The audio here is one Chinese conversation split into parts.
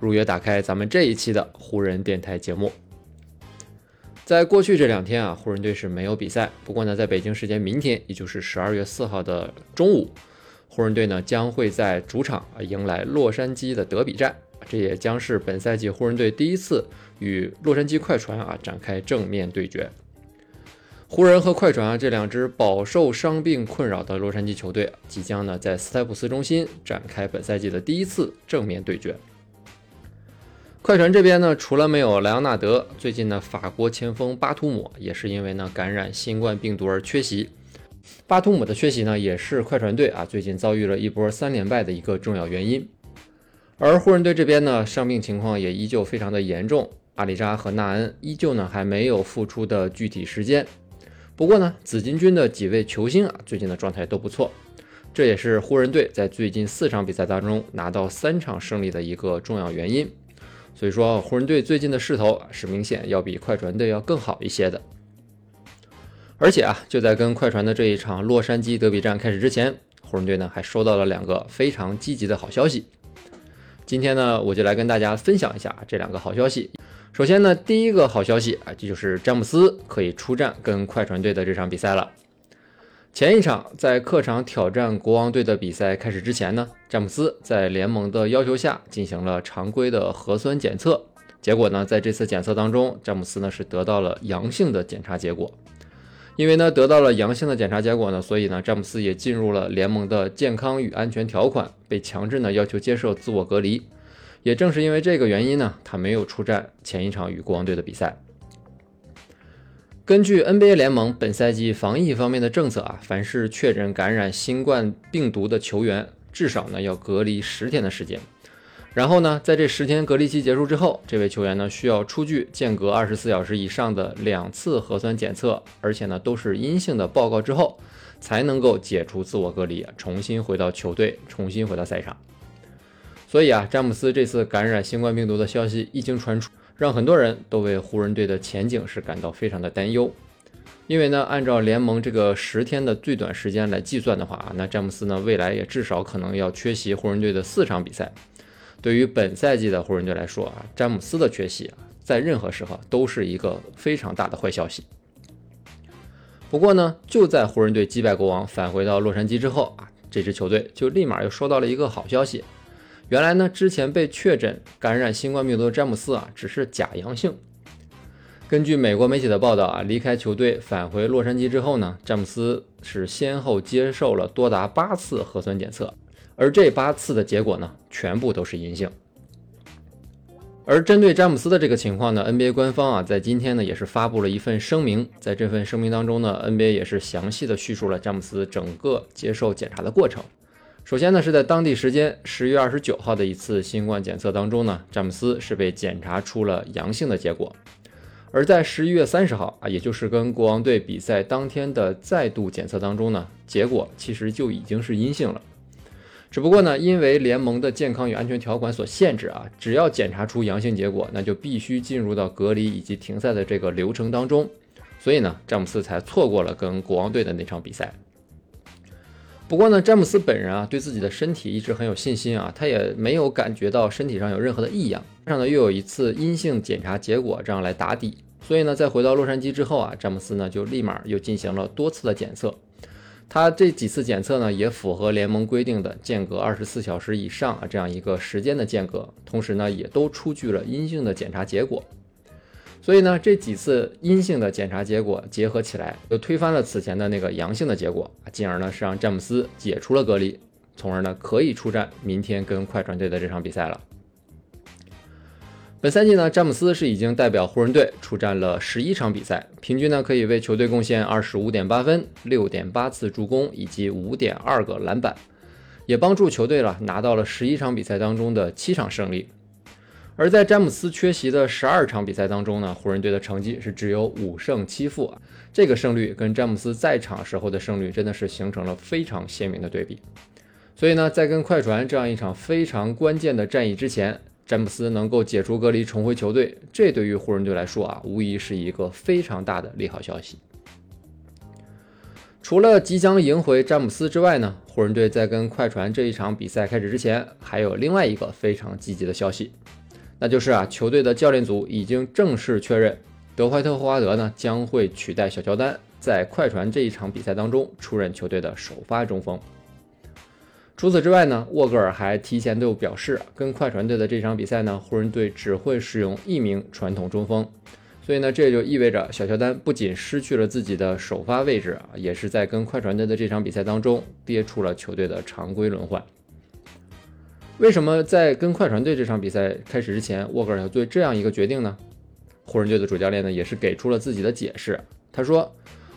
如约打开咱们这一期的湖人电台节目。在过去这两天啊，湖人队是没有比赛。不过呢，在北京时间明天，也就是十二月四号的中午，湖人队呢将会在主场啊迎来洛杉矶的德比战，这也将是本赛季湖人队第一次与洛杉矶快船啊展开正面对决。湖人和快船啊这两支饱受伤病困扰的洛杉矶球队，即将呢在斯台普斯中心展开本赛季的第一次正面对决。快船这边呢，除了没有莱昂纳德，最近呢法国前锋巴图姆也是因为呢感染新冠病毒而缺席。巴图姆的缺席呢，也是快船队啊最近遭遇了一波三连败的一个重要原因。而湖人队这边呢，伤病情况也依旧非常的严重，阿里扎和纳恩依旧呢还没有复出的具体时间。不过呢，紫金军的几位球星啊，最近的状态都不错，这也是湖人队在最近四场比赛当中拿到三场胜利的一个重要原因。所以说，湖人队最近的势头是明显要比快船队要更好一些的。而且啊，就在跟快船的这一场洛杉矶德比战开始之前，湖人队呢还收到了两个非常积极的好消息。今天呢，我就来跟大家分享一下这两个好消息。首先呢，第一个好消息啊，这就是詹姆斯可以出战跟快船队的这场比赛了。前一场在客场挑战国王队的比赛开始之前呢，詹姆斯在联盟的要求下进行了常规的核酸检测，结果呢，在这次检测当中，詹姆斯呢是得到了阳性的检查结果。因为呢得到了阳性的检查结果呢，所以呢詹姆斯也进入了联盟的健康与安全条款，被强制呢要求接受自我隔离。也正是因为这个原因呢，他没有出战前一场与国王队的比赛。根据 NBA 联盟本赛季防疫方面的政策啊，凡是确诊感染新冠病毒的球员，至少呢要隔离十天的时间。然后呢，在这十天隔离期结束之后，这位球员呢需要出具间隔二十四小时以上的两次核酸检测，而且呢都是阴性的报告之后，才能够解除自我隔离，重新回到球队，重新回到赛场。所以啊，詹姆斯这次感染新冠病毒的消息一经传出，让很多人都为湖人队的前景是感到非常的担忧。因为呢，按照联盟这个十天的最短时间来计算的话啊，那詹姆斯呢未来也至少可能要缺席湖人队的四场比赛。对于本赛季的湖人队来说啊，詹姆斯的缺席啊，在任何时候都是一个非常大的坏消息。不过呢，就在湖人队击败国王返回到洛杉矶之后啊，这支球队就立马又收到了一个好消息。原来呢，之前被确诊感染新冠病毒的詹姆斯啊，只是假阳性。根据美国媒体的报道啊，离开球队返回洛杉矶之后呢，詹姆斯是先后接受了多达八次核酸检测，而这八次的结果呢，全部都是阴性。而针对詹姆斯的这个情况呢，NBA 官方啊，在今天呢也是发布了一份声明，在这份声明当中呢，NBA 也是详细的叙述了詹姆斯整个接受检查的过程。首先呢，是在当地时间十月二十九号的一次新冠检测当中呢，詹姆斯是被检查出了阳性的结果。而在十一月三十号啊，也就是跟国王队比赛当天的再度检测当中呢，结果其实就已经是阴性了。只不过呢，因为联盟的健康与安全条款所限制啊，只要检查出阳性结果，那就必须进入到隔离以及停赛的这个流程当中，所以呢，詹姆斯才错过了跟国王队的那场比赛。不过呢，詹姆斯本人啊，对自己的身体一直很有信心啊，他也没有感觉到身体上有任何的异样。加上呢，又有一次阴性检查结果这样来打底，所以呢，在回到洛杉矶之后啊，詹姆斯呢就立马又进行了多次的检测。他这几次检测呢，也符合联盟规定的间隔二十四小时以上啊这样一个时间的间隔，同时呢，也都出具了阴性的检查结果。所以呢，这几次阴性的检查结果结合起来，又推翻了此前的那个阳性的结果进而呢是让詹姆斯解除了隔离，从而呢可以出战明天跟快船队的这场比赛了。本赛季呢，詹姆斯是已经代表湖人队出战了十一场比赛，平均呢可以为球队贡献二十五点八分、六点八次助攻以及五点二个篮板，也帮助球队了拿到了十一场比赛当中的七场胜利。而在詹姆斯缺席的十二场比赛当中呢，湖人队的成绩是只有五胜七负啊，这个胜率跟詹姆斯在场时候的胜率真的是形成了非常鲜明的对比。所以呢，在跟快船这样一场非常关键的战役之前，詹姆斯能够解除隔离重回球队，这对于湖人队来说啊，无疑是一个非常大的利好消息。除了即将赢回詹姆斯之外呢，湖人队在跟快船这一场比赛开始之前，还有另外一个非常积极的消息。那就是啊，球队的教练组已经正式确认，德怀特·霍华德呢将会取代小乔丹，在快船这一场比赛当中出任球队的首发中锋。除此之外呢，沃格尔还提前就表示，跟快船队的这场比赛呢，湖人队只会使用一名传统中锋。所以呢，这也就意味着小乔丹不仅失去了自己的首发位置啊，也是在跟快船队的这场比赛当中跌出了球队的常规轮换。为什么在跟快船队这场比赛开始之前，沃格尔要做这样一个决定呢？湖人队的主教练呢也是给出了自己的解释。他说：“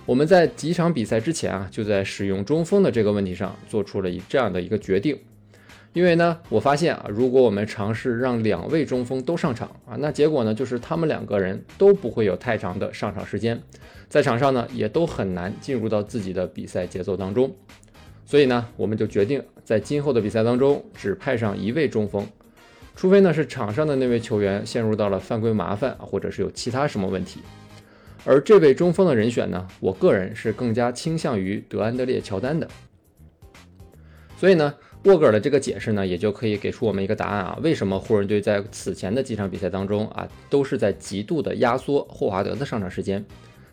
我们在几场比赛之前啊，就在使用中锋的这个问题上做出了一这样的一个决定。因为呢，我发现啊，如果我们尝试让两位中锋都上场啊，那结果呢就是他们两个人都不会有太长的上场时间，在场上呢也都很难进入到自己的比赛节奏当中。”所以呢，我们就决定在今后的比赛当中只派上一位中锋，除非呢是场上的那位球员陷入到了犯规麻烦，或者是有其他什么问题。而这位中锋的人选呢，我个人是更加倾向于德安德烈·乔丹的。所以呢，沃格尔的这个解释呢，也就可以给出我们一个答案啊：为什么湖人队在此前的几场比赛当中啊，都是在极度的压缩霍华德的上场时间？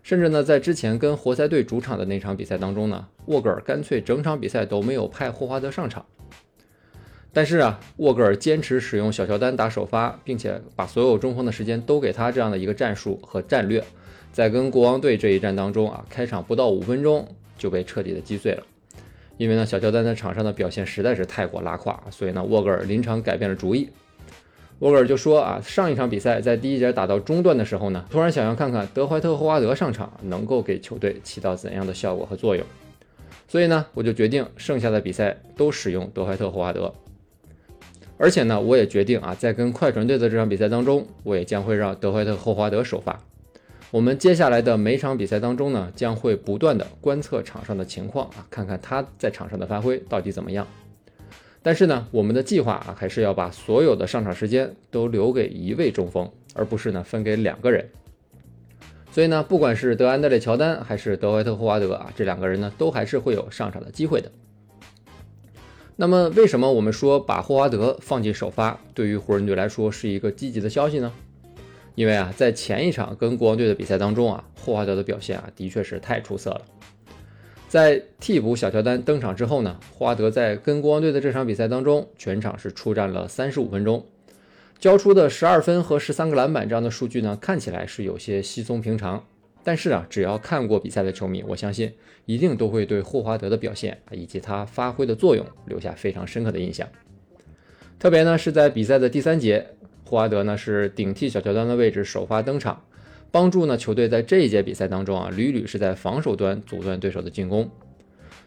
甚至呢，在之前跟活塞队主场的那场比赛当中呢，沃格尔干脆整场比赛都没有派霍华德上场。但是啊，沃格尔坚持使用小乔丹打首发，并且把所有中锋的时间都给他这样的一个战术和战略，在跟国王队这一战当中啊，开场不到五分钟就被彻底的击碎了。因为呢，小乔丹在场上的表现实在是太过拉胯，所以呢，沃格尔临场改变了主意。沃格尔就说啊，上一场比赛在第一节打到中段的时候呢，突然想要看看德怀特·霍华德上场能够给球队起到怎样的效果和作用，所以呢，我就决定剩下的比赛都使用德怀特·霍华德，而且呢，我也决定啊，在跟快船队的这场比赛当中，我也将会让德怀特·霍华德首发。我们接下来的每场比赛当中呢，将会不断的观测场上的情况啊，看看他在场上的发挥到底怎么样。但是呢，我们的计划啊，还是要把所有的上场时间都留给一位中锋，而不是呢分给两个人。所以呢，不管是德安德烈·乔丹还是德怀特·霍华德啊，这两个人呢，都还是会有上场的机会的。那么，为什么我们说把霍华德放进首发，对于湖人队来说是一个积极的消息呢？因为啊，在前一场跟国王队的比赛当中啊，霍华德的表现啊，的确是太出色了。在替补小乔丹登场之后呢，霍华德在跟国王队的这场比赛当中，全场是出战了三十五分钟，交出的十二分和十三个篮板这样的数据呢，看起来是有些稀松平常。但是啊，只要看过比赛的球迷，我相信一定都会对霍华德的表现以及他发挥的作用留下非常深刻的印象。特别呢是在比赛的第三节，霍华德呢是顶替小乔丹的位置首发登场。帮助呢球队在这一节比赛当中啊，屡屡是在防守端阻断对手的进攻。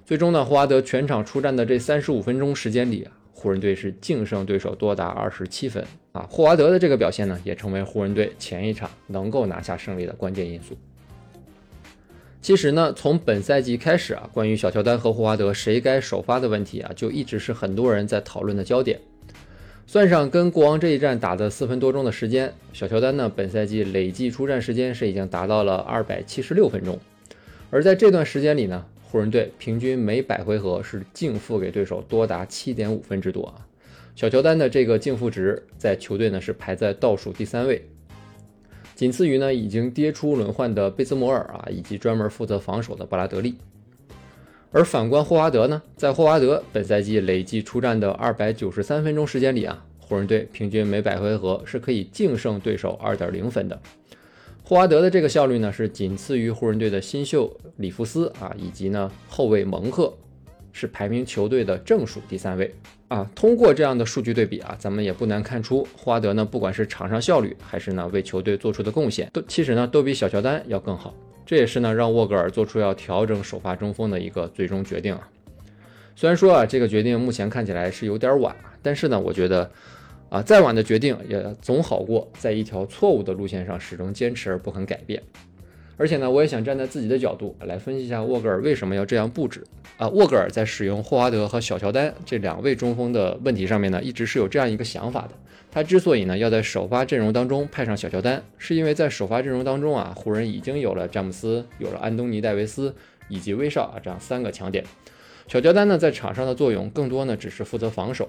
最终呢，霍华德全场出战的这三十五分钟时间里，湖人队是净胜对手多达二十七分啊。霍华德的这个表现呢，也成为湖人队前一场能够拿下胜利的关键因素。其实呢，从本赛季开始啊，关于小乔丹和霍华德谁该首发的问题啊，就一直是很多人在讨论的焦点。算上跟国王这一战打的四分多钟的时间，小乔丹呢本赛季累计出战时间是已经达到了二百七十六分钟。而在这段时间里呢，湖人队平均每百回合是净负给对手多达七点五分之多啊。小乔丹的这个净负值在球队呢是排在倒数第三位，仅次于呢已经跌出轮换的贝兹摩尔啊，以及专门负责防守的布拉德利。而反观霍华德呢，在霍华德本赛季累计出战的二百九十三分钟时间里啊，湖人队平均每百回合是可以净胜对手二点零分的。霍华德的这个效率呢，是仅次于湖人队的新秀里弗斯啊，以及呢后卫蒙克，是排名球队的正数第三位啊。通过这样的数据对比啊，咱们也不难看出，霍华德呢，不管是场上效率，还是呢为球队做出的贡献，都其实呢都比小乔丹要更好。这也是呢，让沃格尔做出要调整首发中锋的一个最终决定啊。虽然说啊，这个决定目前看起来是有点晚，但是呢，我觉得啊，再晚的决定也总好过在一条错误的路线上始终坚持而不肯改变。而且呢，我也想站在自己的角度来分析一下沃格尔为什么要这样布置啊。沃格尔在使用霍华德和小乔丹这两位中锋的问题上面呢，一直是有这样一个想法的。他之所以呢要在首发阵容当中派上小乔丹，是因为在首发阵容当中啊，湖人已经有了詹姆斯、有了安东尼戴维斯以及威少啊这样三个强点。小乔丹呢在场上的作用更多呢只是负责防守，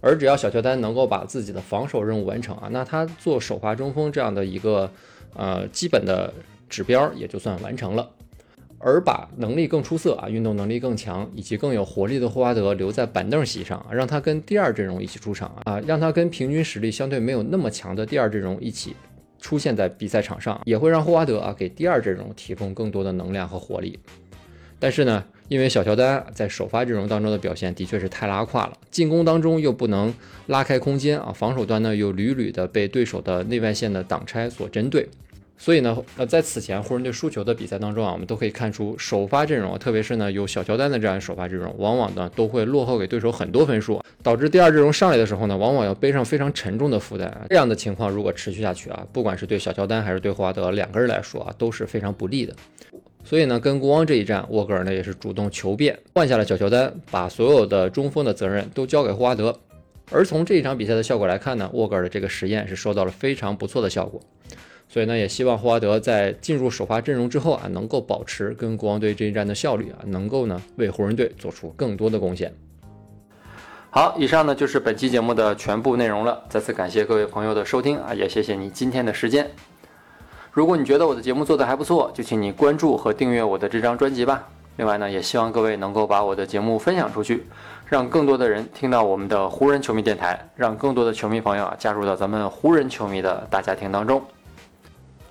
而只要小乔丹能够把自己的防守任务完成啊，那他做首发中锋这样的一个呃基本的。指标也就算完成了，而把能力更出色啊、运动能力更强以及更有活力的霍华德留在板凳席上，让他跟第二阵容一起出场啊，让他跟平均实力相对没有那么强的第二阵容一起出现在比赛场上，也会让霍华德啊给第二阵容提供更多的能量和活力。但是呢，因为小乔丹在首发阵容当中的表现的确是太拉胯了，进攻当中又不能拉开空间啊，防守端呢又屡屡的被对手的内外线的挡拆所针对。所以呢，呃，在此前湖人队输球的比赛当中啊，我们都可以看出首发阵容，特别是呢有小乔丹的这样首发阵容，往往呢都会落后给对手很多分数，导致第二阵容上来的时候呢，往往要背上非常沉重的负担。这样的情况如果持续下去啊，不管是对小乔丹还是对霍华德两个人来说啊，都是非常不利的。所以呢，跟国王这一战，沃格尔呢也是主动求变，换下了小乔丹，把所有的中锋的责任都交给霍华德。而从这一场比赛的效果来看呢，沃格尔的这个实验是收到了非常不错的效果。所以呢，也希望霍华德在进入首发阵容之后啊，能够保持跟国王队这一战的效率啊，能够呢为湖人队做出更多的贡献。好，以上呢就是本期节目的全部内容了。再次感谢各位朋友的收听啊，也谢谢你今天的时间。如果你觉得我的节目做得还不错，就请你关注和订阅我的这张专辑吧。另外呢，也希望各位能够把我的节目分享出去，让更多的人听到我们的湖人球迷电台，让更多的球迷朋友啊加入到咱们湖人球迷的大家庭当中。